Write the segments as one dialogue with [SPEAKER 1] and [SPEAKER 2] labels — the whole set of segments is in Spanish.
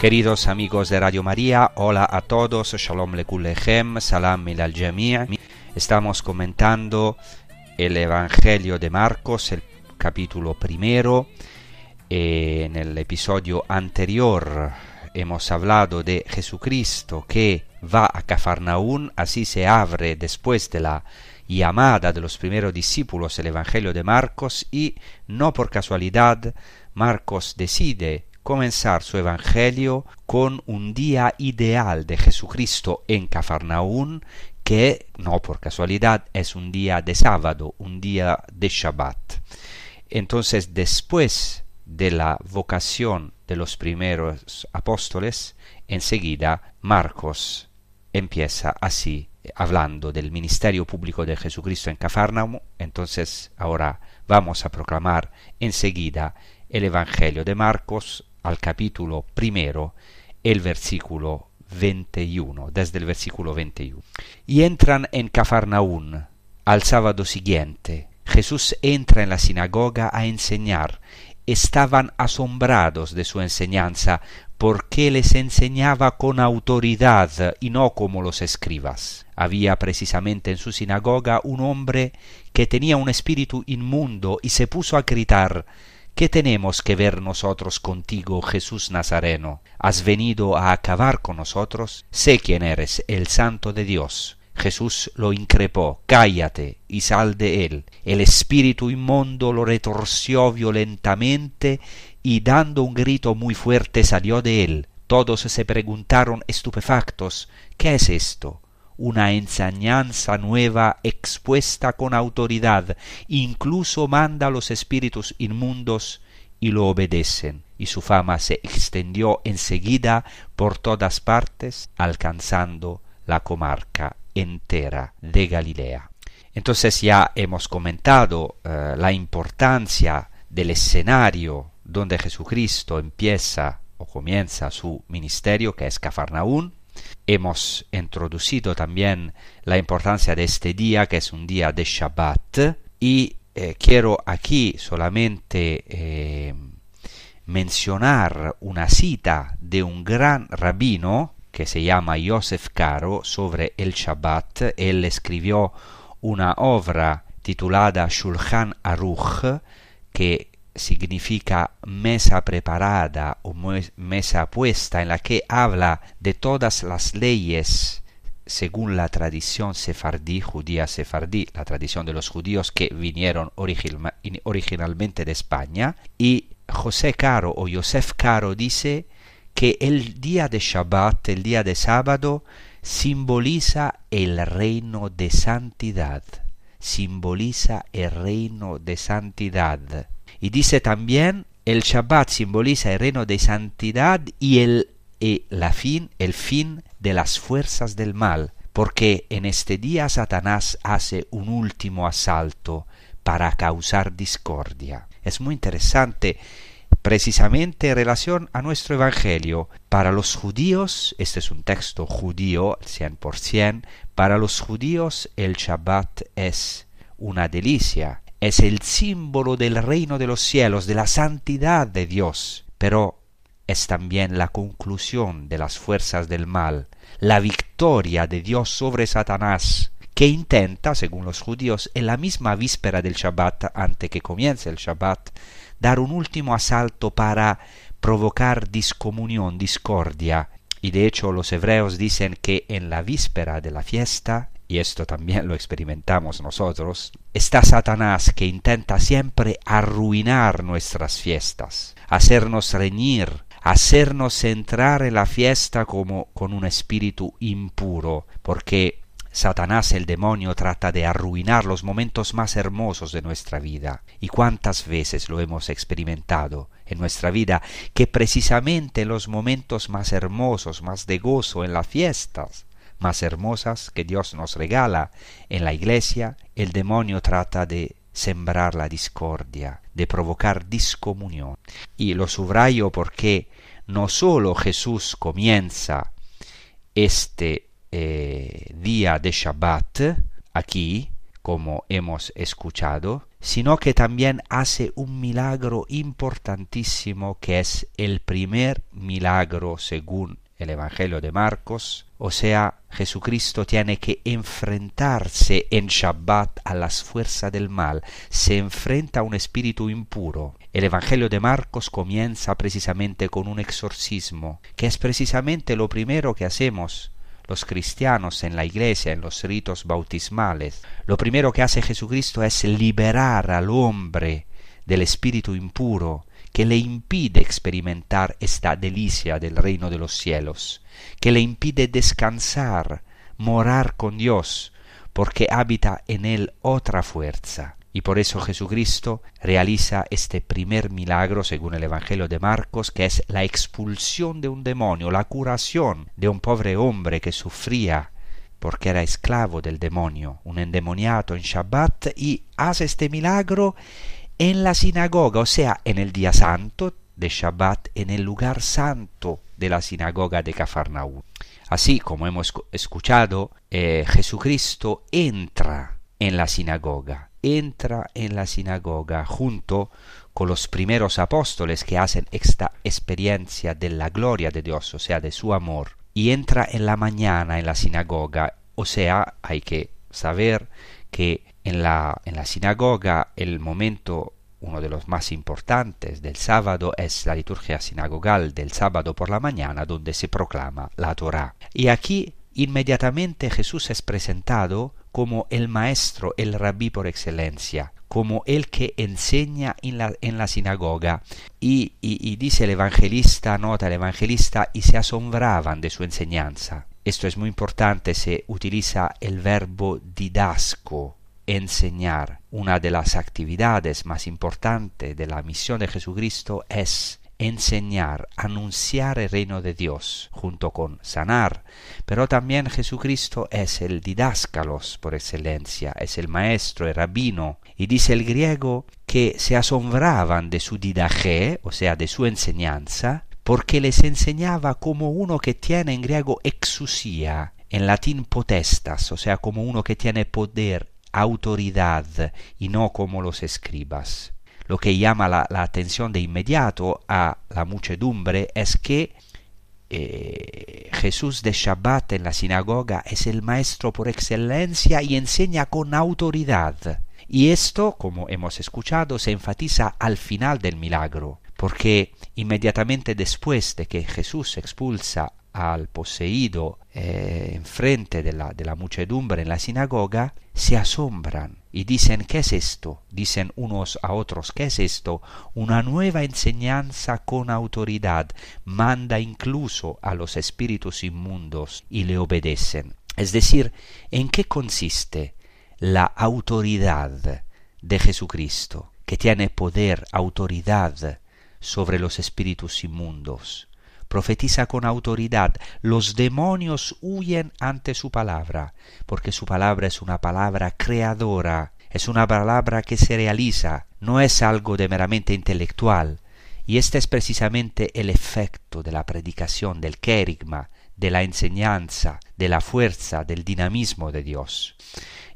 [SPEAKER 1] Queridos amigos de Radio María, hola a todos, Shalom Lekulechem, Salam al Jami'. Estamos comentando el Evangelio de Marcos, el capítulo primero. Eh, en el episodio anterior hemos hablado de Jesucristo que va a Cafarnaún, así se abre después de la llamada de los primeros discípulos el Evangelio de Marcos y no por casualidad Marcos decide comenzar su Evangelio con un día ideal de Jesucristo en Cafarnaún que no por casualidad es un día de sábado, un día de Shabbat. Entonces después de la vocación de los primeros apóstoles, enseguida Marcos empieza así, hablando del ministerio público de Jesucristo en Cafarnaum. Entonces ahora vamos a proclamar enseguida el Evangelio de Marcos al capítulo primero, el versículo 21, desde el versículo 21. Y entran en Cafarnaún al sábado siguiente. Jesús entra en la sinagoga a enseñar. Estaban asombrados de su enseñanza porque les enseñaba con autoridad y no como los escribas. Había precisamente en su sinagoga un hombre que tenía un espíritu inmundo y se puso a gritar ¿Qué tenemos que ver nosotros contigo, Jesús Nazareno? ¿Has venido a acabar con nosotros? Sé quién eres, el Santo de Dios. Jesús lo increpó, cállate y sal de él. El espíritu inmundo lo retorció violentamente y dando un grito muy fuerte salió de él. Todos se preguntaron estupefactos, ¿qué es esto? Una enseñanza nueva expuesta con autoridad, incluso manda a los espíritus inmundos y lo obedecen, y su fama se extendió enseguida por todas partes, alcanzando la comarca entera de Galilea. Entonces ya hemos comentado eh, la importancia del escenario donde Jesucristo empieza o comienza su ministerio, que es Cafarnaún, Hemos introducido también la importancia de este día, que es un día de Shabbat, y eh, quiero aquí solamente eh, mencionar una cita de un gran rabino que se llama Yosef Caro sobre el Shabbat. Él escribió una obra titulada Shulchan Aruch, que significa mesa preparada o mesa puesta en la que habla de todas las leyes según la tradición sefardí, judía sefardí, la tradición de los judíos que vinieron original, originalmente de España, y José Caro o Yosef Caro dice que el día de Shabbat, el día de sábado, simboliza el reino de santidad, simboliza el reino de santidad. Y dice también, el Shabbat simboliza el reino de santidad y el, y la fin, el fin de las fuerzas del mal. porque en este día Satanás hace un último asalto para causar discordia. Es muy interesante precisamente en relación a nuestro Evangelio. Para los judíos, este es un texto judío 100%, para los judíos el Shabbat es una delicia, es el símbolo del reino de los cielos, de la santidad de Dios, pero es también la conclusión de las fuerzas del mal, la victoria de Dios sobre Satanás, que intenta, según los judíos, en la misma víspera del Shabbat, antes que comience el Shabbat, dar un último asalto para provocar discomunión, discordia. Y de hecho los hebreos dicen que en la víspera de la fiesta, y esto también lo experimentamos nosotros, está Satanás que intenta siempre arruinar nuestras fiestas, hacernos reñir, hacernos entrar en la fiesta como con un espíritu impuro, porque Satanás el demonio trata de arruinar los momentos más hermosos de nuestra vida. ¿Y cuántas veces lo hemos experimentado en nuestra vida que precisamente los momentos más hermosos, más de gozo en las fiestas, más hermosas que Dios nos regala en la iglesia, el demonio trata de sembrar la discordia, de provocar discomunión. Y lo subrayo porque no solo Jesús comienza este eh, día de Shabbat aquí, como hemos escuchado, sino que también hace un milagro importantísimo que es el primer milagro según el Evangelio de Marcos, o sea, Jesucristo tiene que enfrentarse en Shabbat a las fuerzas del mal, se enfrenta a un espíritu impuro. El Evangelio de Marcos comienza precisamente con un exorcismo, que es precisamente lo primero que hacemos los cristianos en la iglesia, en los ritos bautismales, lo primero que hace Jesucristo es liberar al hombre del espíritu impuro que le impide experimentar esta delicia del reino de los cielos, que le impide descansar, morar con Dios, porque habita en él otra fuerza, y por eso Jesucristo realiza este primer milagro según el Evangelio de Marcos, que es la expulsión de un demonio, la curación de un pobre hombre que sufría porque era esclavo del demonio, un endemoniato en Shabbat, y hace este milagro en la sinagoga, o sea, en el día santo de Shabbat, en el lugar santo de la sinagoga de Cafarnaúm. Así como hemos escuchado, eh, Jesucristo entra en la sinagoga entra en la sinagoga junto con los primeros apóstoles que hacen esta experiencia de la gloria de Dios, o sea, de su amor, y entra en la mañana en la sinagoga, o sea, hay que saber que en la, en la sinagoga el momento uno de los más importantes del sábado es la liturgia sinagogal del sábado por la mañana donde se proclama la Torá. Y aquí inmediatamente Jesús es presentado como el maestro, el rabí por excelencia, como el que enseña en la, en la sinagoga. Y, y, dice el evangelista, nota el evangelista, y se asombraban de su enseñanza. Esto es muy importante, se utiliza el verbo didasco, enseñar. Una de las actividades más importantes de la misión de Jesucristo es enseñar, anunciar el reino de Dios, junto con sanar. Pero también Jesucristo es el didáscalos por excelencia, es el maestro, el rabino. Y dice el griego que se asombraban de su didaje, o sea, de su enseñanza, porque les enseñaba como uno que tiene en griego exusía, en latín potestas, o sea, como uno que tiene poder, autoridad, y no como los escribas lo que llama la, atención de inmediato a la muchedumbre es que eh, Jesús de Shabbat en la sinagoga es el maestro por excelencia y enseña con autoridad. Y esto, como hemos escuchado, se enfatiza al final del milagro, porque inmediatamente después de que Jesús expulsa al poseído eh, enfrente de la, de la muchedumbre en la sinagoga, se asombran y dicen, ¿qué es esto? Dicen unos a otros, ¿qué es esto? Una nueva enseñanza con autoridad, manda incluso a los espíritus inmundos y le obedecen. Es decir, ¿en qué consiste la autoridad de Jesucristo, que tiene poder, autoridad sobre los espíritus inmundos? Profetiza con autoridad. Los demonios huyen ante su palabra, porque su palabra es una palabra creadora, es una palabra que se realiza, no es algo de meramente intelectual. Y este es precisamente el efecto de la predicación, del querigma, de la enseñanza, de la fuerza, del dinamismo de Dios.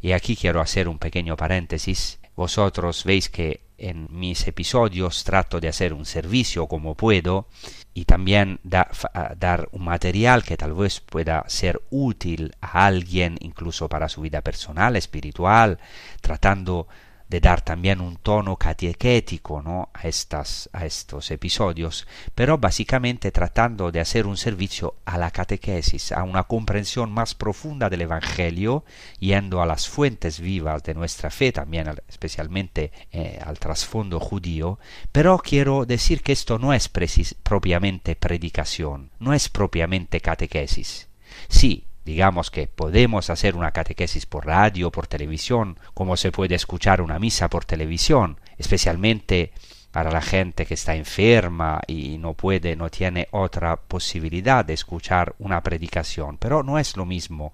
[SPEAKER 1] Y aquí quiero hacer un pequeño paréntesis. Vosotros veis que en mis episodios trato de hacer un servicio como puedo y también da, dar un material que tal vez pueda ser útil a alguien incluso para su vida personal, espiritual, tratando de dar también un tono catequético ¿no? a, estas, a estos episodios, pero básicamente tratando de hacer un servicio a la catequesis, a una comprensión más profunda del Evangelio, yendo a las fuentes vivas de nuestra fe, también especialmente eh, al trasfondo judío, pero quiero decir que esto no es propiamente predicación, no es propiamente catequesis. Sí, Digamos que podemos hacer una catequesis por radio, por televisión, como se puede escuchar una misa por televisión, especialmente para la gente que está enferma y no puede, no tiene otra posibilidad de escuchar una predicación. Pero no es lo mismo,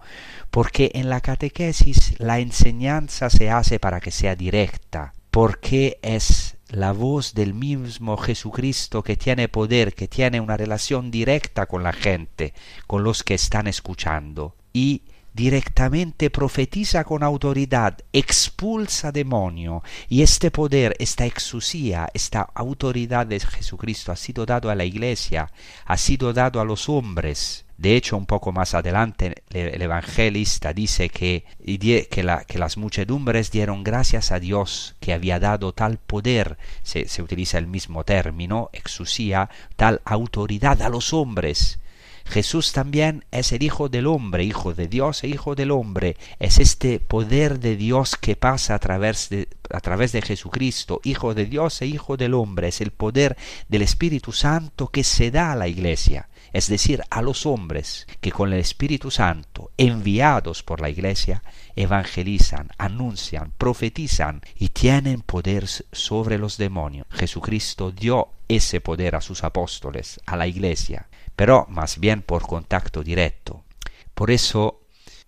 [SPEAKER 1] porque en la catequesis la enseñanza se hace para que sea directa, porque es la voz del mismo Jesucristo que tiene poder, que tiene una relación directa con la gente, con los que están escuchando, y directamente profetiza con autoridad, expulsa demonio, y este poder, esta exusía, esta autoridad de Jesucristo ha sido dado a la iglesia, ha sido dado a los hombres, de hecho, un poco más adelante el evangelista dice que, que, las muchedumbres dieron gracias a Dios que había dado tal poder, se, utiliza el mismo término, exusía, tal autoridad a los hombres. Jesús también es el Hijo del Hombre, Hijo de Dios e Hijo del Hombre. Es este poder de Dios que pasa a través de, a través de Jesucristo, Hijo de Dios e Hijo del Hombre. Es el poder del Espíritu Santo que se da a la Iglesia es decir, a los hombres que con el Espíritu Santo, enviados por la Iglesia, evangelizan, anuncian, profetizan y tienen poder sobre los demonios. Jesucristo dio ese poder a sus apóstoles, a la Iglesia, pero más bien por contacto directo. Por eso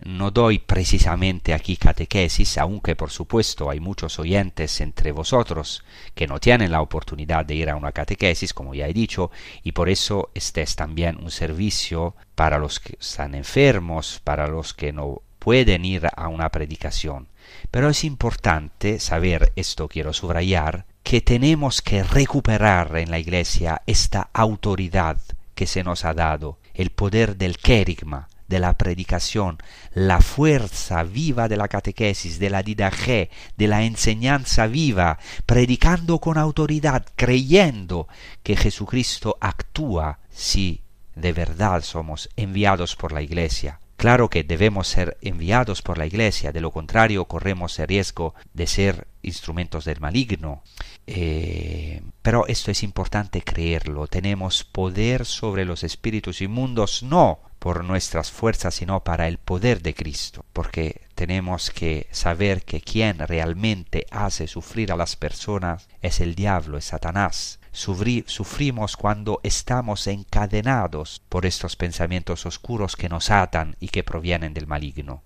[SPEAKER 1] no doy precisamente aquí catequesis, aunque por supuesto hay muchos oyentes entre vosotros que no tienen la oportunidad de ir a una catequesis, como ya he dicho, y por eso este es también un servicio para los que están enfermos, para los que no pueden ir a una predicación. Pero es importante saber, esto quiero subrayar, que tenemos que recuperar en la Iglesia esta autoridad que se nos ha dado, el poder del de la predicación, la fuerza viva de la catequesis, de la didaje, de la enseñanza viva, predicando con autoridad, creyendo que Jesucristo actúa si de verdad somos enviados por la Iglesia. Claro que debemos ser enviados por la Iglesia, de lo contrario corremos el riesgo de ser instrumentos del maligno. Eh, pero esto es importante creerlo. Tenemos poder sobre los espíritus inmundos, no por nuestras fuerzas, sino para el poder de Cristo, porque tenemos que saber que quien realmente hace sufrir a las personas es el diablo, es Satanás. sufrimos cuando estamos encadenados por estos pensamientos oscuros que nos atan y que provienen del maligno.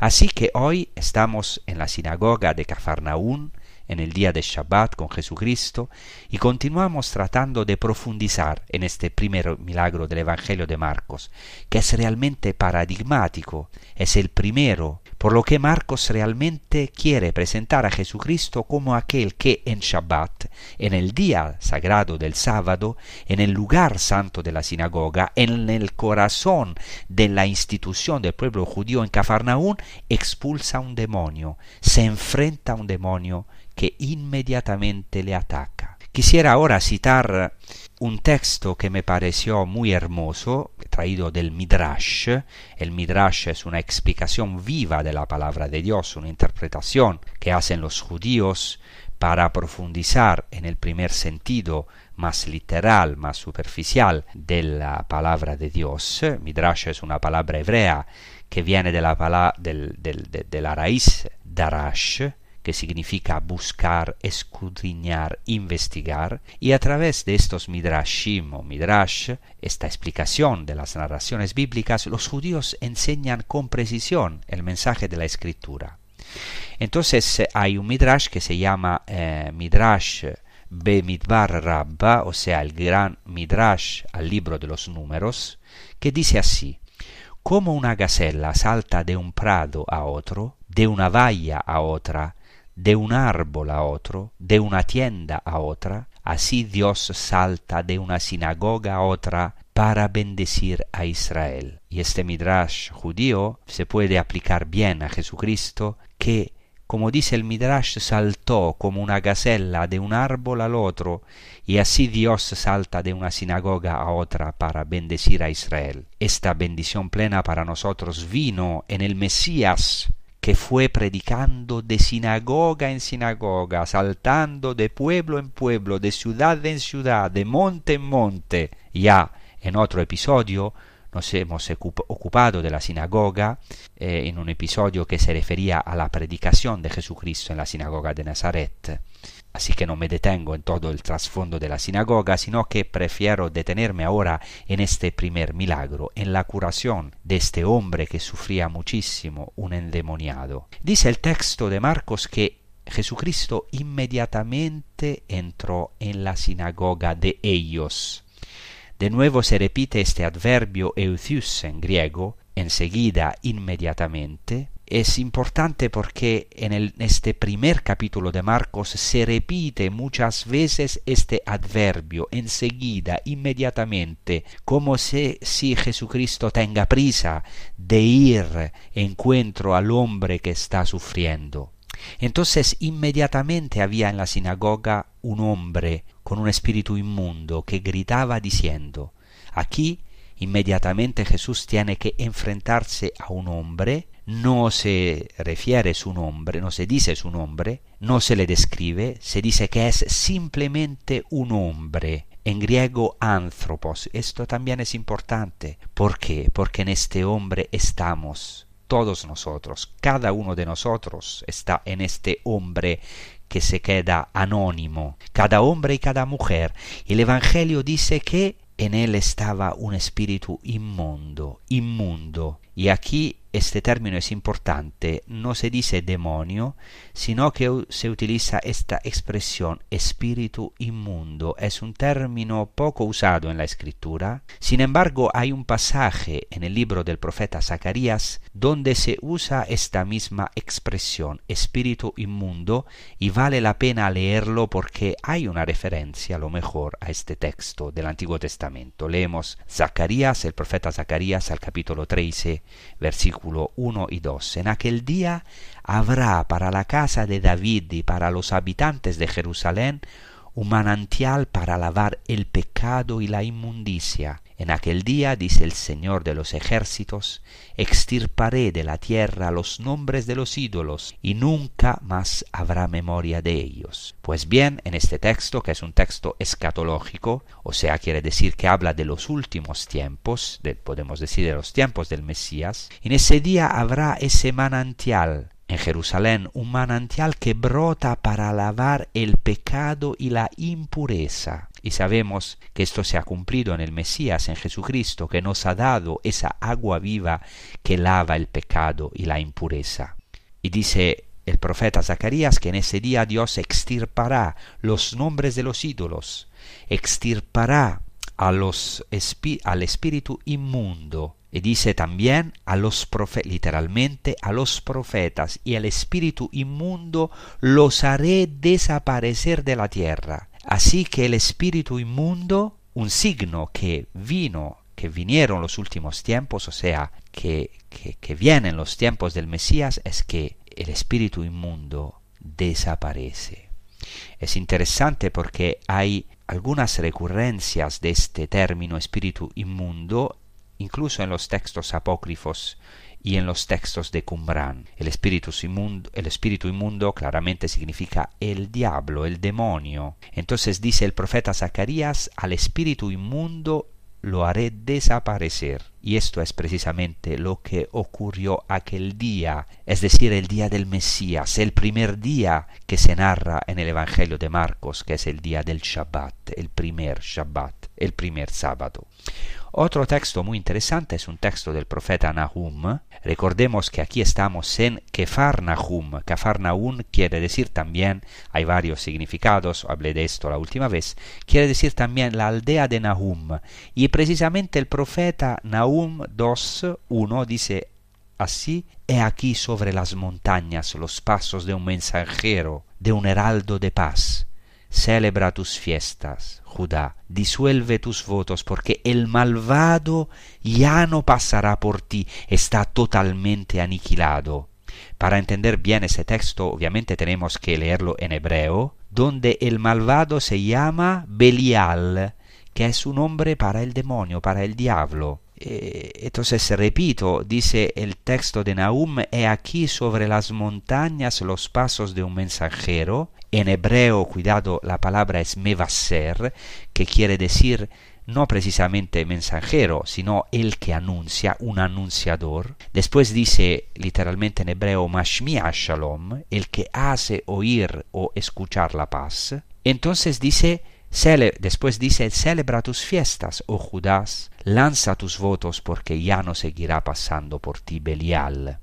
[SPEAKER 1] Así que hoy estamos en la sinagoga de Cafarnaún, en el día de Shabbat con Jesucristo y continuamos tratando de profundizar en este primer milagro del Evangelio de Marcos, que es realmente paradigmático, es el primero, por lo que Marcos realmente quiere presentar a Jesucristo como aquel que en Shabbat, en el día sagrado del sábado, en el lugar santo de la sinagoga, en el corazón de la institución del pueblo judío en Cafarnaún, expulsa un demonio, se enfrenta a un demonio que inmediatamente le ataca. Quisiera ahora citar un texto que me pareció muy hermoso, traído del Midrash. El Midrash es una explicación viva de la palabra de Dios, una interpretación que hacen los judíos para profundizar en el primer sentido más literal, más superficial de la palabra de Dios. Midrash es una palabra hebrea que viene de la, del, de la raíz darash, que significa buscar, escudriñar, investigar, y a través de estos midrashim o midrash, esta explicación de las narraciones bíblicas, los judíos enseñan con precisión el mensaje de la escritura. Entonces eh, hay un midrash que se llama eh, midrash Bemidbar Rabba, o sea, el gran midrash al libro de los números, que dice así, como una gacela salta de un prado a otro, de una valla a otra, de un árbol a otro, de una tienda a otra, así Dios salta de una sinagoga a otra para bendecir a Israel. Y este midrash judío se puede aplicar bien a Jesucristo, que, como dice el midrash, saltó como una gacela de un árbol al otro, y así Dios salta de una sinagoga a otra para bendecir a Israel. Esta bendición plena para nosotros vino en el Mesías, que fue predicando de sinagoga en sinagoga, saltando de pueblo en pueblo, de ciudad en ciudad, de monte en monte. Ya en otro episodio nos hemos ocupado de la sinagoga, eh, en un episodio que se refería a la predicación de Jesucristo en la sinagoga de Nazaret. Así que no me detengo en todo el trasfondo de la sinagoga, sino que prefiero detenerme ahora en este primer milagro, en la curación de este hombre que sufría muchísimo, un endemoniado. Dice el texto de Marcos que Jesucristo inmediatamente entró en la sinagoga de ellos. De nuevo se repite este adverbio euthius en griego, enseguida, inmediatamente, es importante porque en, este primer capítulo de Marcos se repite muchas veces este adverbio enseguida, inmediatamente, como si, si Jesucristo tenga prisa de ir encuentro al hombre que está sufriendo. Entonces inmediatamente había en la sinagoga un hombre con un espíritu inmundo que gritaba diciendo, aquí inmediatamente Jesús tiene que enfrentarse a un hombre no se refiere su nombre, no se dice su nombre, no se le describe, se dice que es simplemente un hombre. En griego anthropos. Esto también es importante. ¿Por qué? Porque en este hombre estamos todos nosotros, cada uno de nosotros está en este hombre que se queda anónimo, cada hombre y cada mujer. El Evangelio dice que en él estaba un espíritu inmundo, inmundo. Y aquí este término es importante, no se dice demonio, sino que se utiliza esta expresión espíritu inmundo. Es un término poco usado en la escritura. Sin embargo, hay un pasaje en el libro del profeta Zacarías donde se usa esta misma expresión, espíritu inmundo, y vale la pena leerlo porque hay una referencia a lo mejor a este texto del Antiguo Testamento. Leemos Zacarías, el profeta Zacarías al capítulo 13, versículo 1 y 2. En aquel día habrá para la casa de David y para los habitantes de Jerusalén un manantial para lavar el pecado y la inmundicia. En aquel día, dice el Señor de los ejércitos, extirparé de la tierra los nombres de los ídolos, y nunca más habrá memoria de ellos. Pues bien, en este texto, que es un texto escatológico, o sea, quiere decir que habla de los últimos tiempos, podemos decir de los tiempos del Mesías, en ese día habrá ese manantial en Jerusalén un manantial que brota para lavar el pecado y la impureza. Y sabemos que esto se ha cumplido en el Mesías, en Jesucristo, que nos ha dado esa agua viva que lava el pecado y la impureza. Y dice el profeta Zacarías que en ese día Dios extirpará los nombres de los ídolos, extirpará a los al espíritu inmundo y dice también a los profetas, literalmente a los profetas y el espíritu inmundo los haré desaparecer de la tierra. Así que el espíritu inmundo, un signo que vino, que vinieron los últimos tiempos, o sea, que, que, que vienen los tiempos del Mesías, es que el espíritu inmundo desaparece. Es interesante porque hay algunas recurrencias de este término espíritu inmundo incluso en los textos apócrifos y en los textos de Qumran. El espíritu, inmundo, el espíritu inmundo claramente significa el diablo, el demonio. Entonces dice el profeta Zacarías, al espíritu inmundo lo haré desaparecer. Y esto es precisamente lo que ocurrió aquel día, es decir, el día del Mesías, el primer día que se narra en el Evangelio de Marcos, que es el día del Shabbat, el primer Shabbat, el primer sábado. Otro texto muy interesante es un texto del profeta Nahum. Recordemos que aquí estamos en Kefar Nahum. Kefar Nahum quiere decir también, hay varios significados, hablé de esto la última vez, quiere decir también la aldea de Nahum. Y precisamente el profeta Nahum 2.1 dice así, he aquí sobre las montañas los pasos de un mensajero, de un heraldo de paz celebra tus fiestas, Judá, disuelve tus votos, porque el malvado ya no pasará por ti, está totalmente aniquilado. Para entender bien ese texto, obviamente tenemos que leerlo en hebreo, donde el malvado se llama Belial, que es un nombre para el demonio, para el diablo. Eh, entonces, repito, dice el texto de Nahum, he aquí sobre las montañas los pasos de un mensajero, en hebreo, cuidado, la palabra es mevaser, que quiere decir no precisamente mensajero, sino el que anuncia, un anunciador. Después dice literalmente en hebreo mashmi'a shalom, el que hace oír o escuchar la paz. Entonces dice, después dice, celebra tus fiestas, oh Judas, lanza tus votos porque ya no seguirá pasando por ti Belial.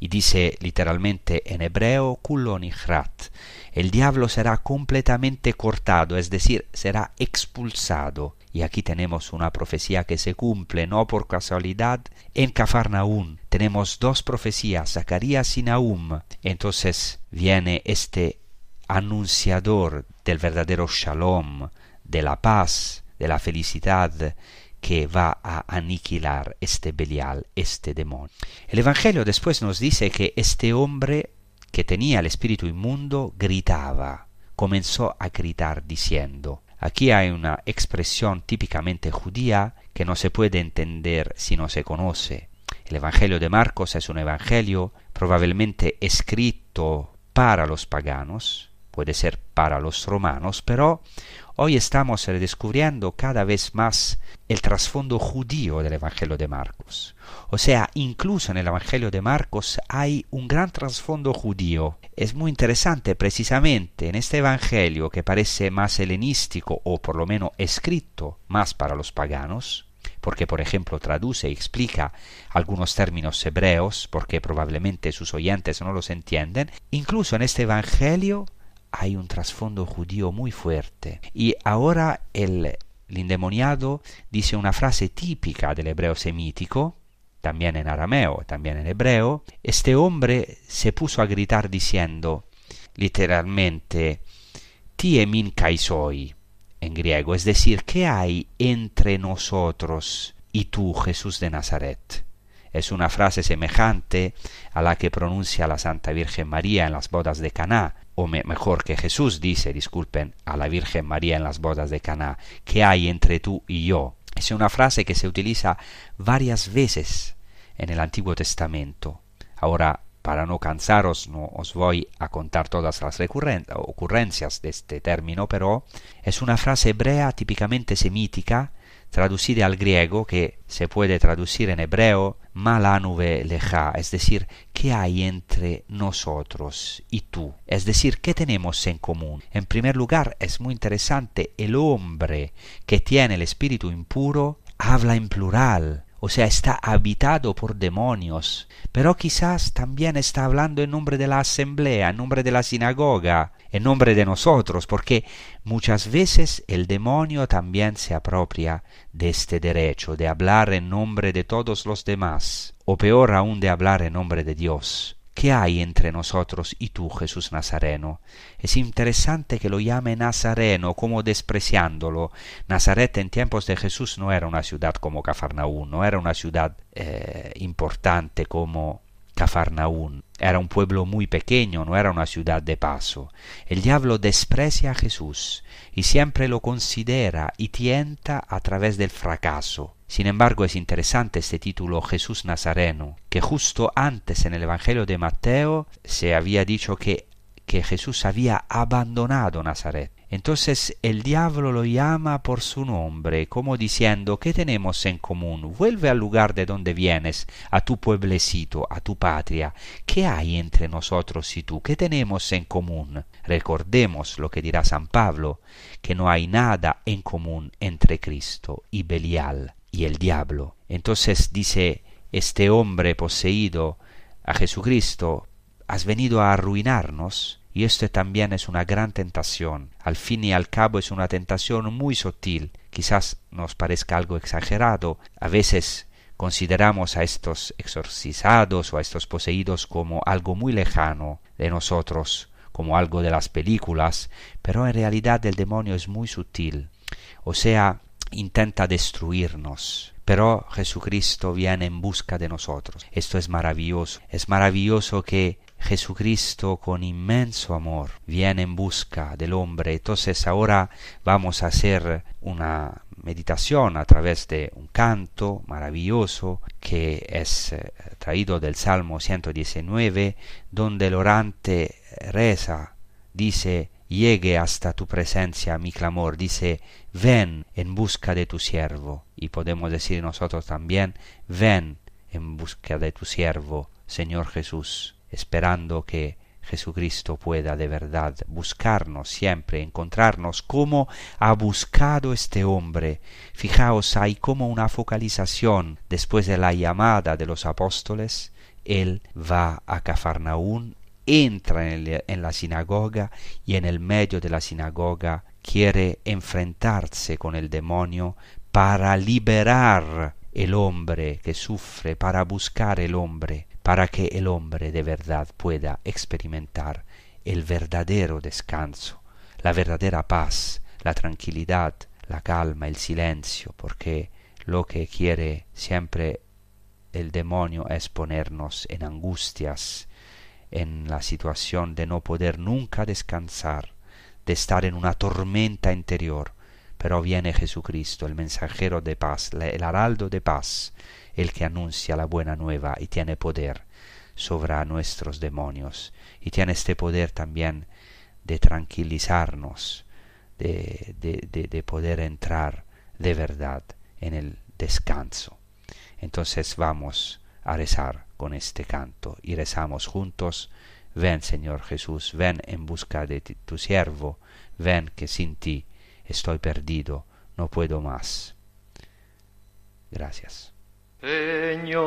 [SPEAKER 1] Y dice literalmente en hebreo, kulonihrat, el diablo será completamente cortado, es decir, será expulsado. Y aquí tenemos una profecía que se cumple no por casualidad. En Cafarnaún tenemos dos profecías, Zacarías y Nahum. Entonces viene este anunciador del verdadero shalom, de la paz, de la felicidad, que va a aniquilar este Belial, este demonio. El Evangelio después nos dice que este hombre que tenía el espíritu inmundo gritaba, comenzó a gritar diciendo, aquí hay una expresión típicamente judía que no se puede entender si no se conoce. El Evangelio de Marcos es un Evangelio probablemente escrito para los paganos, puede ser para los romanos, pero hoy estamos redescubriendo cada vez más el trasfondo judío del Evangelio de Marcos. O sea, incluso en el Evangelio de Marcos hay un gran trasfondo judío. Es muy interesante precisamente en este Evangelio que parece más helenístico o por lo menos escrito más para los paganos, porque por ejemplo traduce y explica algunos términos hebreos porque probablemente sus oyentes no los entienden, incluso en este Evangelio hay un trasfondo judío muy fuerte. Y ahora el, endemoniado dice una frase típica del hebreo semítico, también en arameo, también en hebreo. Este hombre se puso a gritar diciendo, literalmente, tie min kaisoi, en griego, es decir, ¿qué hay entre nosotros y tú, Jesús de Nazaret? Es una frase semejante a la que pronuncia la Santa Virgen María en las bodas de Caná, o mejor que Jesús dice, disculpen, a la Virgen María en las bodas de Caná, ¿qué hay entre tú y yo? Es una frase que se utiliza varias veces en el Antiguo Testamento. Ahora, para no cansaros, no os voy a contar todas las ocurrencias de este término, pero es una frase hebrea típicamente semítica traducida al griego que se puede traducir en hebreo malanuve leja, es decir, ¿qué hay entre nosotros y tú? Es decir, ¿qué tenemos en común? En primer lugar, es muy interesante, el hombre que tiene el espíritu impuro habla en plural, o sea, está habitado por demonios, pero quizás también está hablando en nombre de la asamblea, en nombre de la sinagoga, en nombre de nosotros, porque muchas veces el demonio también se apropia de este derecho de hablar en nombre de todos los demás, o peor aún de hablar en nombre de Dios. ¿Qué hay entre nosotros y tú, Jesús Nazareno? Es interesante que lo llame Nazareno como despreciándolo. Nazaret en tiempos de Jesús no era una ciudad como Cafarnaún, no era una ciudad eh, importante como Cafarnaún. Era un pueblo muy pequeño, no era una ciudad de paso. El diablo desprecia a Jesús y siempre lo considera y tienta a través del fracaso. Sin embargo, es interesante este título Jesús Nazareno, que justo antes en el Evangelio de Mateo se había dicho que que Jesús había abandonado Nazaret. Entonces el diablo lo llama por su nombre, como diciendo, ¿qué tenemos en común? Vuelve al lugar de donde vienes, a tu pueblecito, a tu patria. ¿Qué hay entre nosotros y tú? ¿Qué tenemos en común? Recordemos lo que dirá San Pablo, que no hay nada en común entre Cristo y Belial y el diablo. Entonces dice este hombre poseído a Jesucristo, ¿has venido a arruinarnos? Y esto también es una gran tentación. Al fin y al cabo es una tentación muy sutil. Quizás nos parezca algo exagerado. A veces consideramos a estos exorcizados o a estos poseídos como algo muy lejano de nosotros, como algo de las películas, pero en realidad el demonio es muy sutil. O sea, intenta destruirnos. Pero Jesucristo viene en busca de nosotros. Esto es maravilloso. Es maravilloso que Jesucristo con inmenso amor viene en busca del hombre. Entonces ahora vamos a hacer una meditación a través de un canto maravilloso que es eh, traído del Salmo 119, donde el orante reza, dice, llegue hasta tu presencia mi clamor, dice, ven en busca de tu siervo. Y podemos decir nosotros también, ven en busca de tu siervo, Señor Jesús esperando que Jesucristo pueda de verdad buscarnos siempre, encontrarnos como ha buscado este hombre. Fijaos, hay como una focalización después de la llamada de los apóstoles. Él va a Cafarnaún, entra en, en la sinagoga y en el medio de la sinagoga quiere enfrentarse con el demonio para liberar el hombre que sufre, para buscar el hombre para que el hombre de verdad pueda experimentar el verdadero descanso, la verdadera paz, la tranquilidad, la calma, el silencio, porque lo que quiere siempre el demonio es ponernos en angustias, en la situación de no poder nunca descansar, de estar en una tormenta interior. Pero viene Jesucristo, el mensajero de paz, el heraldo de paz, el que anuncia la buena nueva y tiene poder sobre nuestros demonios y tiene este poder también de tranquilizarnos, de, de, de, poder entrar de verdad en el descanso. Entonces vamos a rezar con este canto y rezamos juntos. Ven Señor Jesús, ven en busca de tu siervo, ven que sin ti estoy perdido, no puedo más. Gracias.
[SPEAKER 2] Señor,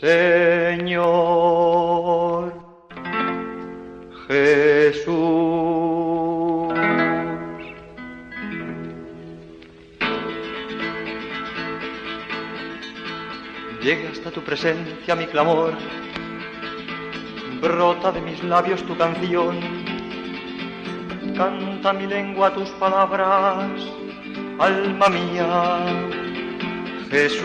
[SPEAKER 2] Señor Jesús, llegue hasta tu presencia mi clamor, brota de mis labios tu canción. Canta mi lengua tus palabras, alma mía, Jesús.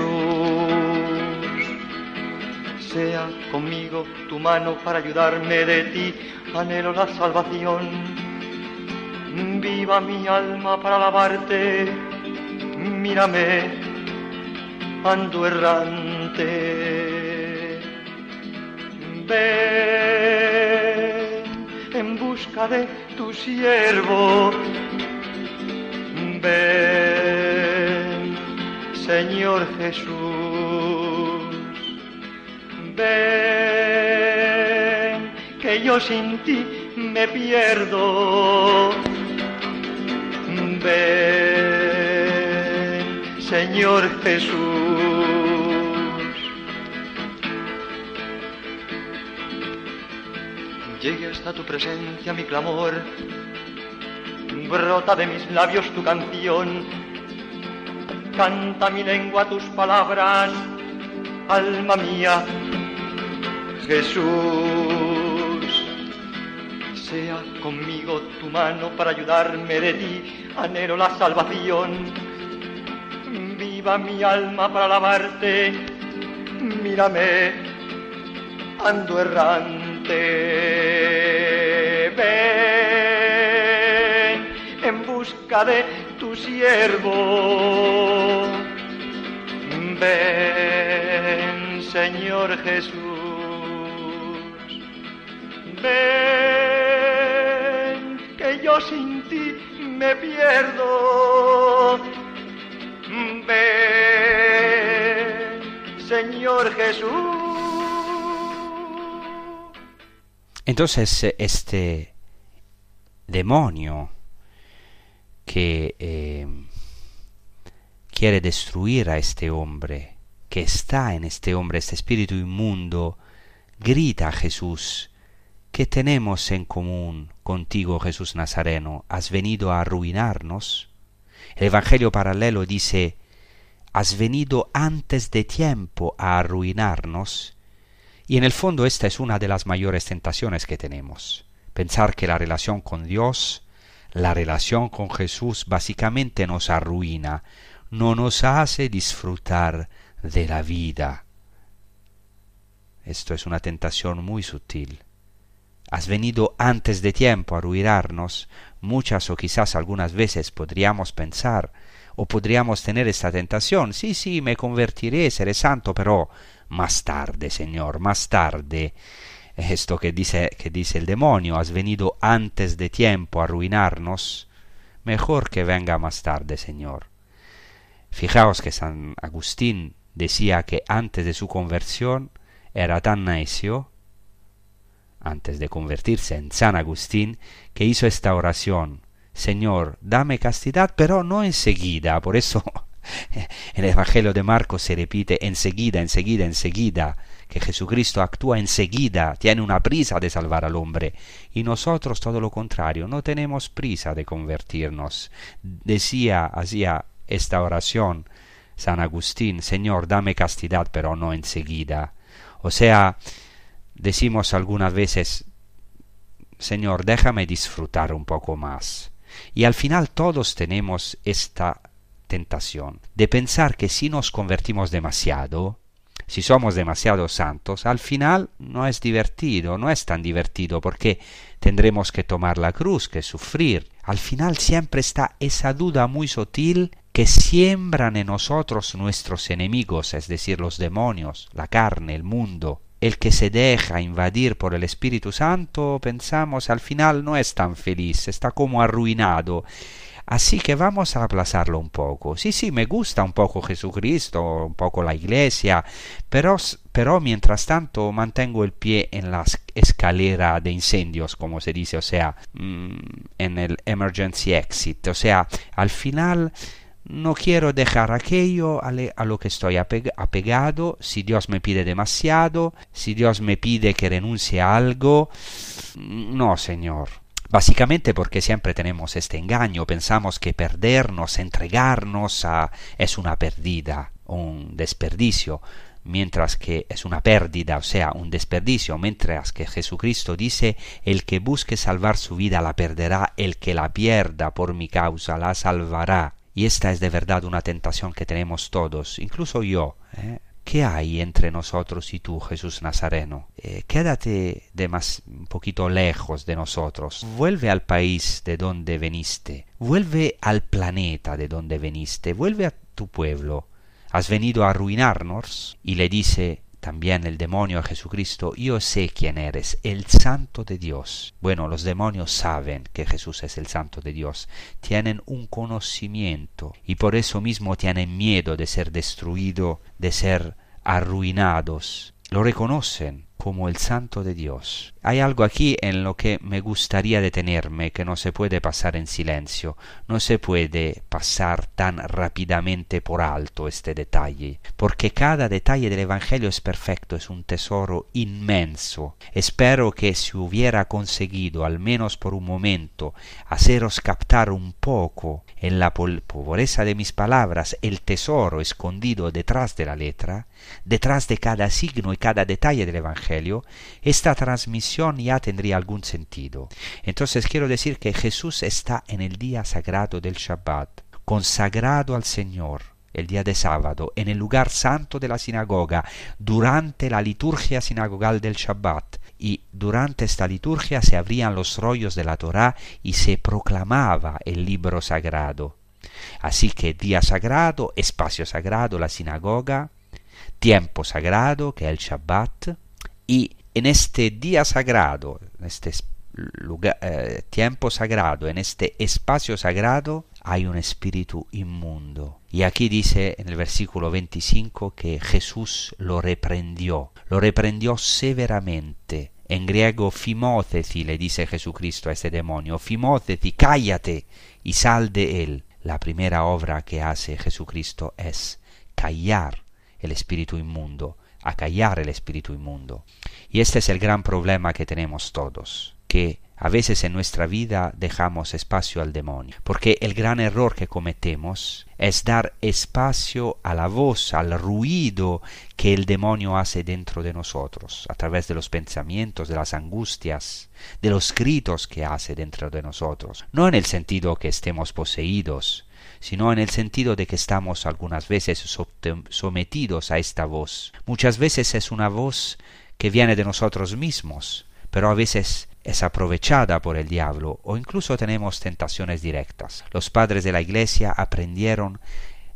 [SPEAKER 2] Sea conmigo tu mano para ayudarme de ti, anhelo la salvación. Viva mi alma para alabarte, mírame, ando Ven en busca de tu siervo. Ven, Señor Jesús. Ven, que yo sin ti me pierdo. Ven, Señor Jesús. Llegue hasta tu presencia mi clamor, brota de mis labios tu canción, canta mi lengua tus palabras, alma mía, Jesús. Sea conmigo tu mano para ayudarme de ti, anhelo la salvación. Viva mi alma para alabarte, mírame, ando errante ven en busca de tu siervo. Ven, Señor Jesús. Ven, que yo sin ti me pierdo. Ven, Señor Jesús.
[SPEAKER 1] Entonces este demonio que eh, quiere destruir a este hombre, que está en este hombre, este espíritu inmundo, grita a Jesús, ¿qué tenemos en común contigo, Jesús Nazareno? ¿Has venido a arruinarnos? El Evangelio paralelo dice, has venido antes de tiempo a arruinarnos. Y en el fondo esta es una de las mayores tentaciones que tenemos. Pensar que la relación con Dios, la relación con Jesús básicamente nos arruina, no nos hace disfrutar de la vida. Esto es una tentación muy sutil. Has venido antes de tiempo a arruinarnos. Muchas o quizás algunas veces podríamos pensar o podríamos tener esta tentación. Sí, sí, me convertiré, seré santo, pero más tarde, Señor, más tarde. Esto que dice, que dice el demonio, has venido antes de tiempo a arruinarnos. Mejor que venga más tarde, Señor. Fijaos que San Agustín decía que antes de su conversión era tan necio, antes de convertirse en San Agustín, que hizo esta oración, Señor, dame castidad, pero no enseguida. Por eso en el Evangelio de Marcos se repite enseguida, enseguida, enseguida, que Jesucristo actúa enseguida, tiene una prisa de salvar al hombre. Y nosotros todo lo contrario, no tenemos prisa de convertirnos. Decía, hacía esta oración San Agustín, Señor, dame castidad, pero no enseguida. O sea, decimos algunas veces, Señor, déjame disfrutar un poco más. Y al final todos tenemos esta tentación de pensar que si nos convertimos demasiado, si somos demasiado santos, al final no es divertido, no es tan divertido porque tendremos que tomar la cruz, que sufrir. Al final siempre está esa duda muy sutil que siembran en nosotros nuestros enemigos, es decir, los demonios, la carne, el mundo. El que se deja invadir por el Espíritu Santo, pensamos, al final no es tan feliz, está como arruinado. Así que vamos a aplazarlo un poco. Sí, sí, me gusta un poco Jesucristo, un poco la iglesia, pero, pero mientras tanto mantengo el pie en la escalera de incendios, como se dice, o sea, mm, en el emergency exit. O sea, al final no quiero dejar aquello a, lo que estoy apegado, si Dios me pide demasiado, si Dios me pide que renuncie a algo, no, Señor. Básicamente porque siempre tenemos este engaño, pensamos que perdernos, entregarnos a, es una pérdida, un desperdicio, mientras que es una pérdida, o sea, un desperdicio, mientras que Jesucristo dice, el que busque salvar su vida la perderá, el que la pierda por mi causa la salvará. Y esta es de verdad una tentación que tenemos todos, incluso yo. ¿eh? ¿Qué hay entre nosotros y tú, Jesús Nazareno? Eh, quédate de más un poquito lejos de nosotros. Vuelve al país de donde veniste. Vuelve al planeta de donde veniste. Vuelve a tu pueblo. Has venido a arruinarnos. Y le dice, también el demonio a Jesucristo, yo sé quién eres, el santo de Dios. Bueno, los demonios saben que Jesús es el santo de Dios, tienen un conocimiento y por eso mismo tienen miedo de ser destruido, de ser arruinados. Lo reconocen como el santo de Dios. Hay algo aquí en lo que me gustaría detenerme, que no se puede pasar en silencio, no se puede pasar tan rápidamente por alto este detalle, porque cada detalle del Evangelio es perfecto, es un tesoro inmenso. Espero que si hubiera conseguido, al menos por un momento, haceros captar un poco en la pobreza de mis palabras el tesoro escondido detrás de la letra, detrás de cada signo y cada detalle del Evangelio, esta transmisión ya tendría algún sentido. Entonces quiero decir que Jesús está en el día sagrado del Shabbat, consagrado al Señor, el día de sábado, en el lugar santo de la sinagoga, durante la liturgia sinagogal del Shabbat. Y durante esta liturgia se abrían los rollos de la Torá y se proclamaba el libro sagrado. Así que día sagrado, espacio sagrado, la sinagoga, tiempo sagrado, que es el Shabbat, y en este día sagrado, en este eh, tiempo sagrado, en este espacio sagrado, hay un espíritu inmundo. Y aquí dice en el versículo 25 que Jesús lo reprendió, lo reprendió severamente. En griego, fimóceci, le dice Jesucristo a este demonio, fimóceci, cállate y sal de él. La primera obra que hace Jesucristo es callar el espíritu inmundo, acallar el espíritu inmundo. Y este es el gran problema que tenemos todos, que a veces en nuestra vida dejamos espacio al demonio, porque el gran error que cometemos es dar espacio a la voz, al ruido que el demonio hace dentro de nosotros, a través de los pensamientos, de las angustias, de los gritos que hace dentro de nosotros. No en el sentido que estemos poseídos, sino en el sentido de que estamos algunas veces sometidos a esta voz. Muchas veces es una voz que viene de nosotros mismos, pero a veces es aprovechada por el diablo o incluso tenemos tentaciones directas. Los padres de la Iglesia aprendieron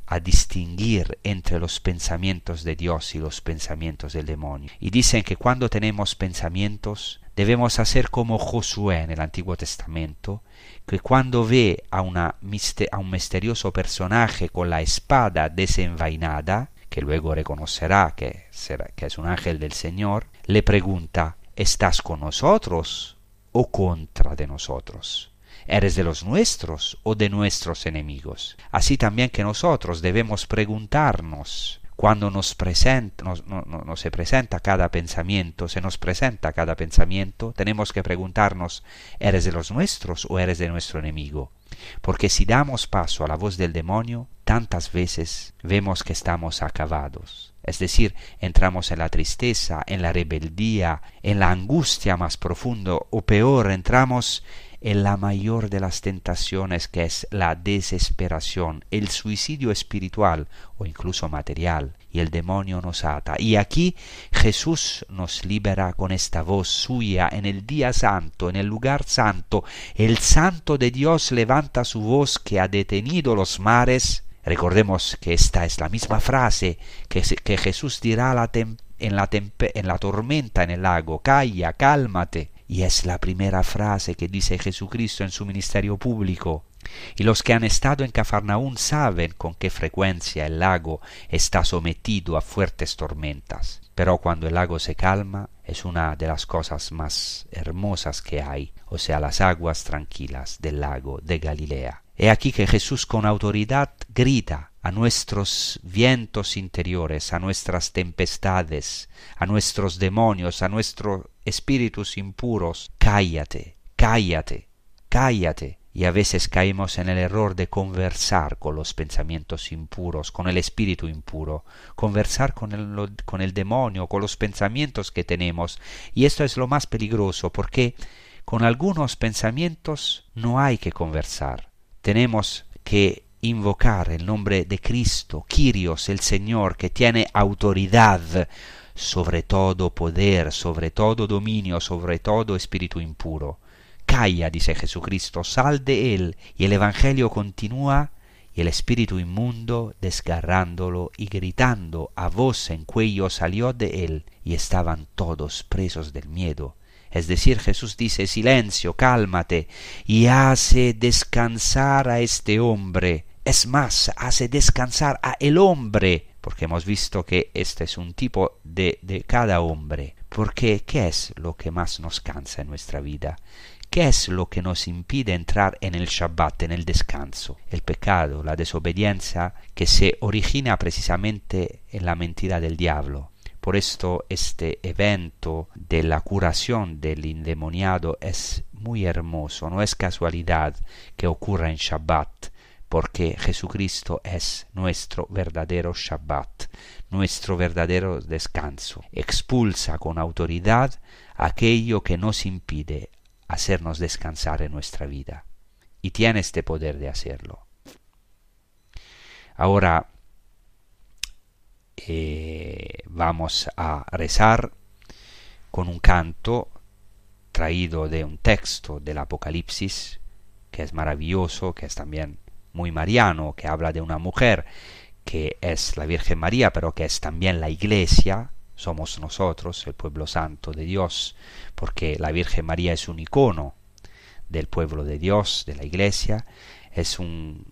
[SPEAKER 1] a distinguir entre los pensamientos de Dios y los pensamientos del demonio. Y dicen que cuando tenemos pensamientos debemos hacer como Josué en el Antiguo Testamento, que cuando ve a, un misterioso personaje con la espada desenvainada, que luego reconocerá que es un ángel del Señor, le pregunta, ¿estás con nosotros o contra de nosotros? ¿Eres de los nuestros o de nuestros enemigos? Así también que nosotros debemos preguntarnos cuando nos, presenta, se presenta cada pensamiento, se nos presenta cada pensamiento, tenemos que preguntarnos, ¿eres de los nuestros o eres de nuestro enemigo? Porque si damos paso a la voz del demonio, tantas veces vemos que estamos acabados. Es decir, entramos en la tristeza, en la rebeldía, en la angustia más profundo, o peor, entramos en la mayor de las tentaciones que es la desesperación, el suicidio espiritual o incluso material, y el demonio nos ata. Y aquí Jesús nos libera con esta voz suya en el día santo, en el lugar santo. El santo de Dios levanta su voz que ha detenido los mares. Recordemos que esta es la misma frase que, que Jesús dirá en, la en la tormenta en el lago, calla, cálmate y es la primera frase que dice Jesucristo en su ministerio público. Y los que han estado en Cafarnaún saben con qué frecuencia el lago está sometido a fuertes tormentas. Pero cuando el lago se calma, es una de las cosas más hermosas que hay, o sea, las aguas tranquilas del lago de Galilea. He aquí que Jesús con autoridad grita a nuestros vientos interiores, a nuestras tempestades, a nuestros demonios, a nuestros espíritus impuros, cállate, cállate, cállate. Y a veces caemos en el error de conversar con los pensamientos impuros, con el espíritu impuro, conversar con el, con el demonio, con los pensamientos que tenemos. Y esto es lo más peligroso porque con algunos pensamientos no hay que conversar tenemos que invocar el nombre de Cristo, Kyrios, el Señor, que tiene autoridad sobre todo poder, sobre todo dominio, sobre todo espíritu impuro. Calla, dice Jesucristo, sal de él, y el Evangelio continúa, y el espíritu inmundo, desgarrándolo y gritando a voz en cuello, salió de él, y estaban todos presos del miedo, es decir, Jesús dice, silencio, cálmate, y hace descansar a este hombre. Es más, hace descansar a el hombre, porque hemos visto que este es un tipo de, de cada hombre. Porque, ¿qué es lo que más nos cansa en nuestra vida? ¿Qué es lo que nos impide entrar en el Shabbat, en el descanso? El pecado, la desobediencia que se origina precisamente en la mentira del diablo. Por esto este evento de la curación del endemoniado es muy hermoso, no es casualidad que ocurra en Shabbat, porque Jesucristo es nuestro verdadero Shabbat, nuestro verdadero descanso. Expulsa con autoridad aquello que nos impide hacernos descansar en nuestra vida. Y tiene este poder de hacerlo. Ahora, eh, vamos a rezar con un canto traído de un texto del Apocalipsis, que es maravilloso, que es también muy mariano, que habla de una mujer que es la Virgen María, pero que es también la Iglesia, somos nosotros, el pueblo santo de Dios, porque la Virgen María es un icono del pueblo de Dios, de la Iglesia, es un,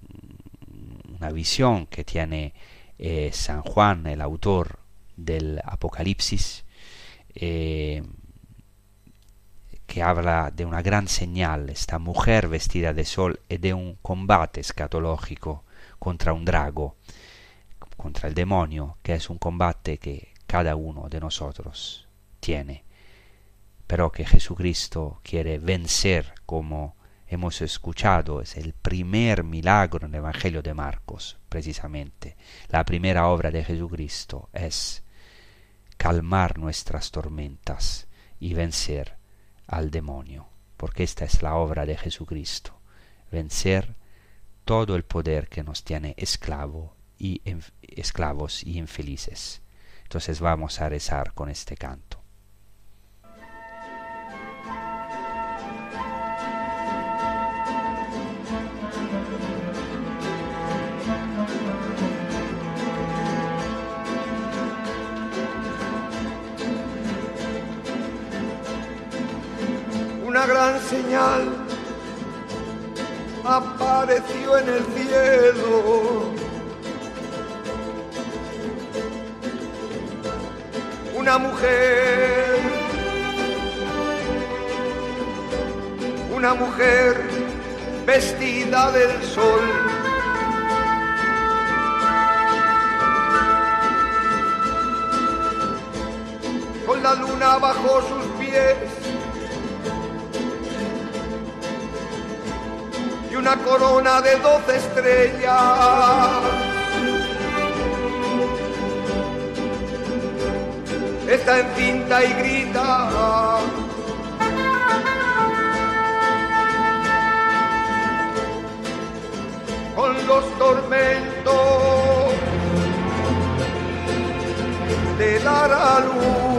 [SPEAKER 1] una visión que tiene eh, San Juan, el autor del Apocalipsis, eh, que habla de una gran señal, esta mujer vestida de sol y de un combate escatológico contra un drago, contra el demonio, que es un combate que cada uno de nosotros tiene, pero que Jesucristo quiere vencer como hemos escuchado, es el primer milagro en el Evangelio de Marcos, precisamente. La primera obra de Jesucristo es calmar nuestras tormentas y vencer al demonio, porque esta es la obra de Jesucristo, vencer todo el poder que nos tiene esclavo y esclavos y infelices. Entonces vamos a rezar con este canto.
[SPEAKER 3] Señal apareció en el cielo. Una mujer, una mujer vestida del sol. Con la luna bajo sus pies una corona de doce estrellas. Está encinta y grita. Con los tormentos de la luz.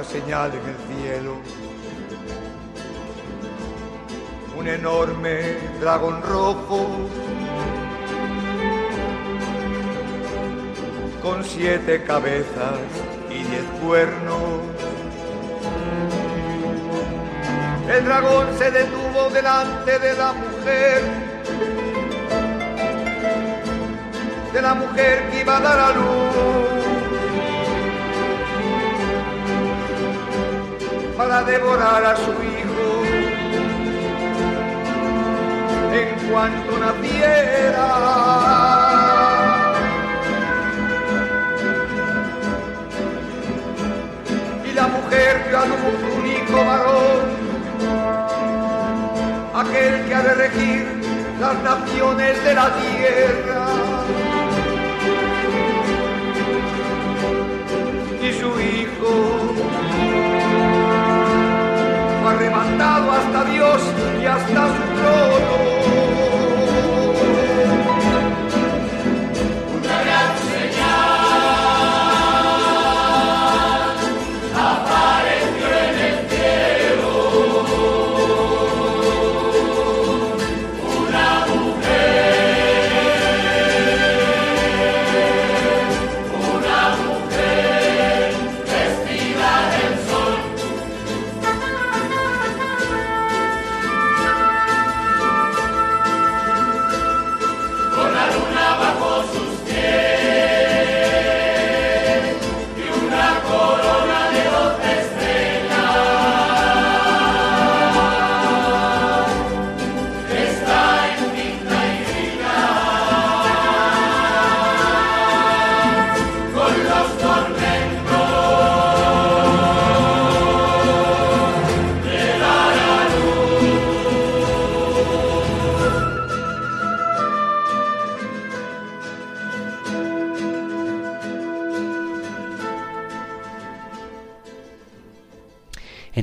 [SPEAKER 3] Apareció otra señal luz un hijo varón, aquel que ha de regir las naciones de la tierra. Y su hijo arrebatado hasta Dios y hasta su trono.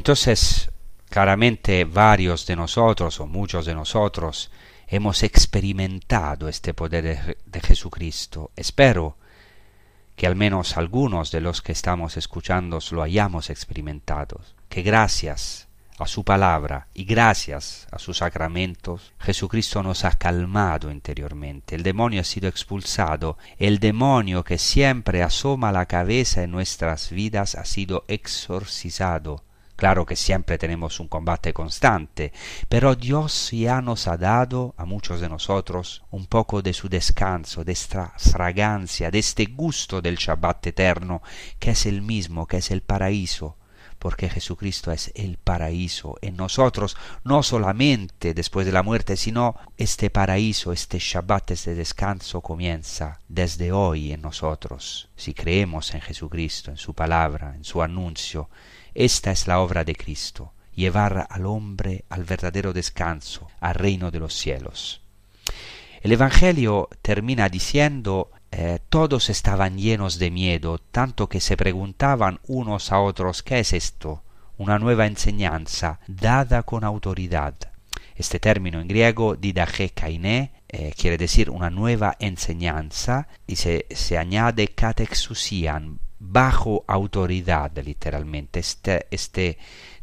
[SPEAKER 1] Entonces, claramente varios de nosotros o muchos de nosotros hemos experimentado este poder de, Jesucristo. Espero que al menos algunos de los que estamos escuchando lo hayamos experimentado. Que gracias a su palabra y gracias a sus sacramentos, Jesucristo nos ha calmado interiormente. El demonio ha sido expulsado. El demonio que siempre asoma la cabeza en nuestras vidas ha sido exorcizado. Claro que siempre tenemos un combate constante, pero Dios ya nos ha dado a muchos de nosotros un poco de su descanso, de esta fragancia, de este gusto del Shabbat eterno, que es el mismo, que es el paraíso, porque Jesucristo es el paraíso en nosotros, no solamente después de la muerte, sino este paraíso, este Shabbat, este descanso comienza desde hoy en nosotros, si creemos en Jesucristo, en su palabra, en su anuncio, esta es la obra de Cristo, llevar al hombre al verdadero descanso, al reino de los cielos. El Evangelio termina diciendo eh, todos estaban llenos de miedo, tanto que se preguntaban unos a otros ¿qué es esto? Una nueva enseñanza dada con autoridad. Este término en griego, didache kainé, eh, quiere decir una nueva enseñanza y se, se añade katexusian, bajo autoridad, literalmente. Este, este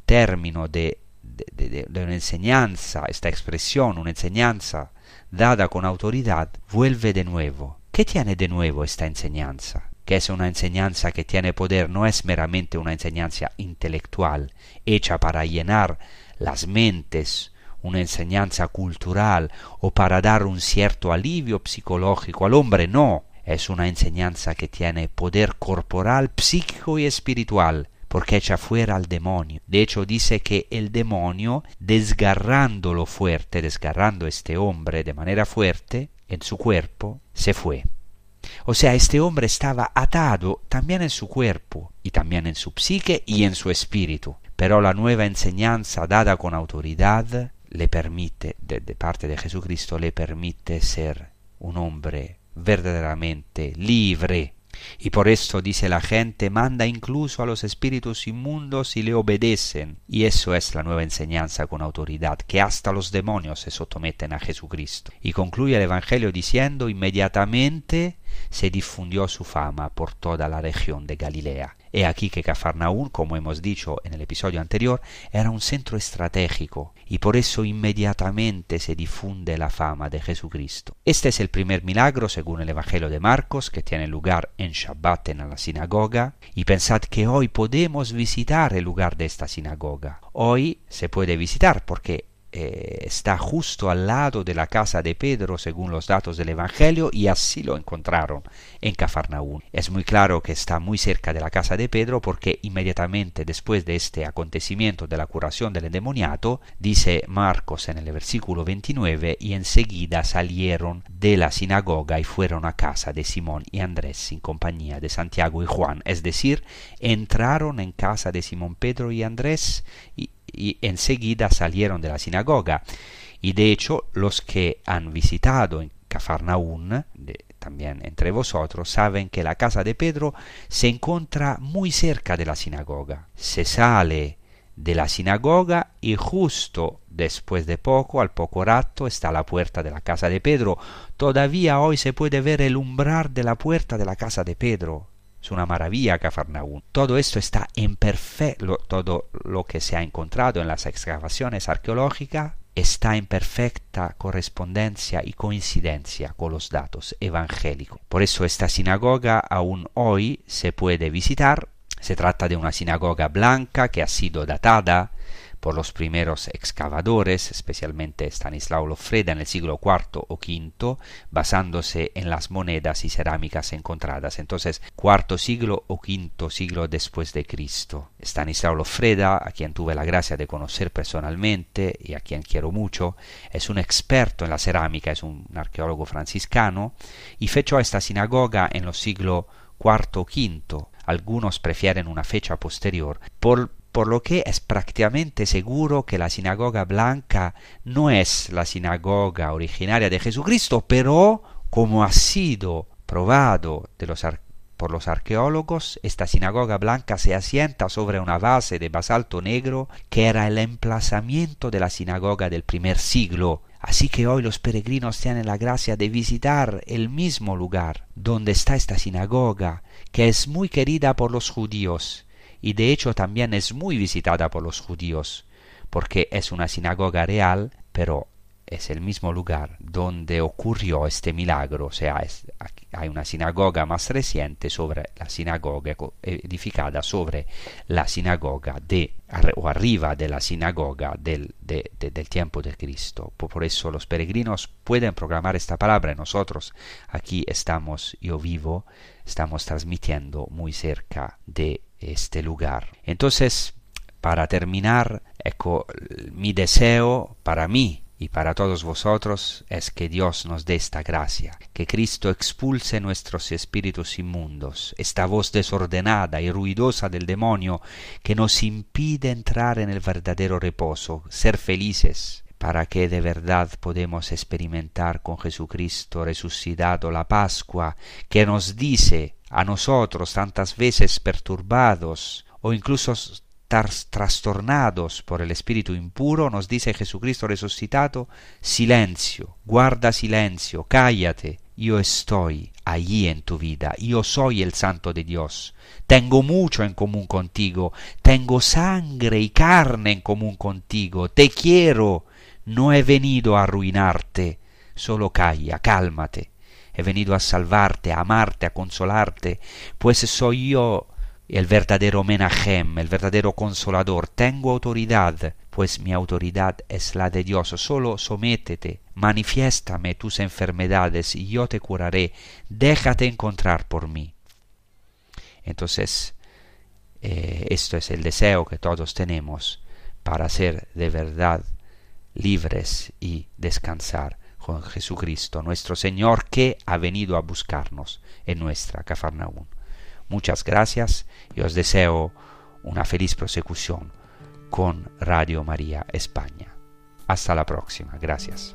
[SPEAKER 1] término de, de, una enseñanza, esta expresión, una enseñanza dada con autoridad, vuelve de nuevo. ¿Qué tiene de nuevo esta enseñanza? Que es una enseñanza que tiene poder, no es meramente una enseñanza intelectual, hecha para llenar las mentes, una enseñanza cultural o para dar un cierto alivio psicológico al hombre, no, es una enseñanza que tiene poder corporal, psíquico y espiritual, porque echa fuera al demonio. De hecho, dice que el demonio, desgarrándolo fuerte, desgarrando este hombre de manera fuerte en su cuerpo, se fue. O sea, este hombre estaba atado también en su cuerpo, y también en su psique y en su espíritu. Pero la nueva enseñanza dada con autoridad le permite, de, de parte de Jesucristo, le permite ser un hombre verdaderamente libre. Y por esto dice la gente, manda incluso a los espíritus inmundos y le obedecen. Y eso es la nueva enseñanza con autoridad, que hasta los demonios se someten a Jesucristo. Y concluye el Evangelio diciendo, inmediatamente se difundió su fama por toda la región de Galilea. He aquí que Cafarnaún, como hemos dicho en el episodio anterior, era un centro estratégico y por eso inmediatamente se difunde la fama de Jesucristo. Este es el primer milagro, según el Evangelio de Marcos, que tiene lugar en Shabbat en la sinagoga, y pensad que hoy podemos visitar el lugar de esta sinagoga. Hoy se puede visitar porque eh, está justo al lado de la casa de Pedro según los datos del Evangelio y así lo encontraron en Cafarnaún. Es muy claro que está muy cerca de la casa de Pedro porque inmediatamente después de este acontecimiento de la curación del endemoniato, dice Marcos en el versículo 29, y enseguida salieron de la sinagoga y fueron a casa de Simón y Andrés en compañía de Santiago y Juan, es decir, entraron en casa de Simón Pedro y Andrés y, y enseguida salieron de la sinagoga. Y de hecho los que han visitado en Cafarnaún, de, también entre vosotros, saben que la casa de Pedro se encuentra muy cerca de la sinagoga. Se sale de la sinagoga y justo después de poco, al poco rato, está la puerta de la casa de Pedro. Todavía hoy se puede ver el umbral de la puerta de la casa de Pedro. Es una maravilla Cafarnaún. Todo esto está en perfecto, todo lo que se ha encontrado en las excavaciones arqueológicas está en perfecta correspondencia y coincidencia con los datos evangélicos. Por eso esta sinagoga aún hoy se puede visitar. Se trata de una sinagoga blanca que ha sido datada por los primeros excavadores, especialmente Stanislao Lofreda en el siglo IV o V, basándose en las monedas y cerámicas encontradas. Entonces, cuarto siglo o quinto siglo después de Cristo. Stanislao Lofreda, a quien tuve la gracia de conocer personalmente y a quien quiero mucho, es un experto en la cerámica, es un arqueólogo franciscano, y fechó esta sinagoga en los siglos IV o V. Algunos prefieren una fecha posterior por por lo que es prácticamente seguro que la sinagoga blanca no es la sinagoga originaria de Jesucristo, pero como ha sido probado por los arqueólogos, esta sinagoga blanca se asienta sobre una base de basalto negro que era el emplazamiento de la sinagoga del primer siglo. Así que hoy los peregrinos tienen la gracia de visitar el mismo lugar donde está esta sinagoga, que es muy querida por los judíos y de hecho también es muy visitada por los judíos, porque es una sinagoga real, pero es el mismo lugar donde ocurrió este milagro, o sea, es, hay una sinagoga más reciente sobre la sinagoga edificada sobre la sinagoga de o arriba de la sinagoga del, del tiempo de Cristo. Por, eso los peregrinos pueden programar esta palabra nosotros aquí estamos, yo vivo, estamos transmitiendo muy cerca de este lugar. Entonces, para terminar, mi deseo para mí y para todos vosotros es que Dios nos dé esta gracia, que Cristo expulse nuestros espíritus inmundos, esta voz desordenada y ruidosa del demonio que nos impide entrar en el verdadero reposo, ser felices, para que de verdad podemos experimentar con Jesucristo resucitado la Pascua, que nos dice a nosotros tantas veces perturbados o incluso trastornados por el espíritu impuro, nos dice Jesucristo resucitado, silencio, guarda silencio, cállate, yo estoy allí en tu vida, yo soy el santo de Dios, tengo mucho en común contigo, tengo sangre y carne en común contigo, te quiero, no he venido a arruinarte, solo calla, cálmate, he venido a salvarte, a amarte, a consolarte, pues soy yo el verdadero Menahem, el verdadero consolador. Tengo autoridad, pues mi autoridad es la de Dios. Solo sométete, manifiéstame tus enfermedades y yo te curaré. Déjate encontrar por mí. Entonces, eh, esto es el deseo que todos tenemos para ser de verdad libres y descansar con Jesucristo, nuestro Señor, que ha venido a buscarnos en nuestra Cafarnaún. Muchas gracias y os deseo una feliz prosecución con Radio María España. Hasta la próxima. Gracias.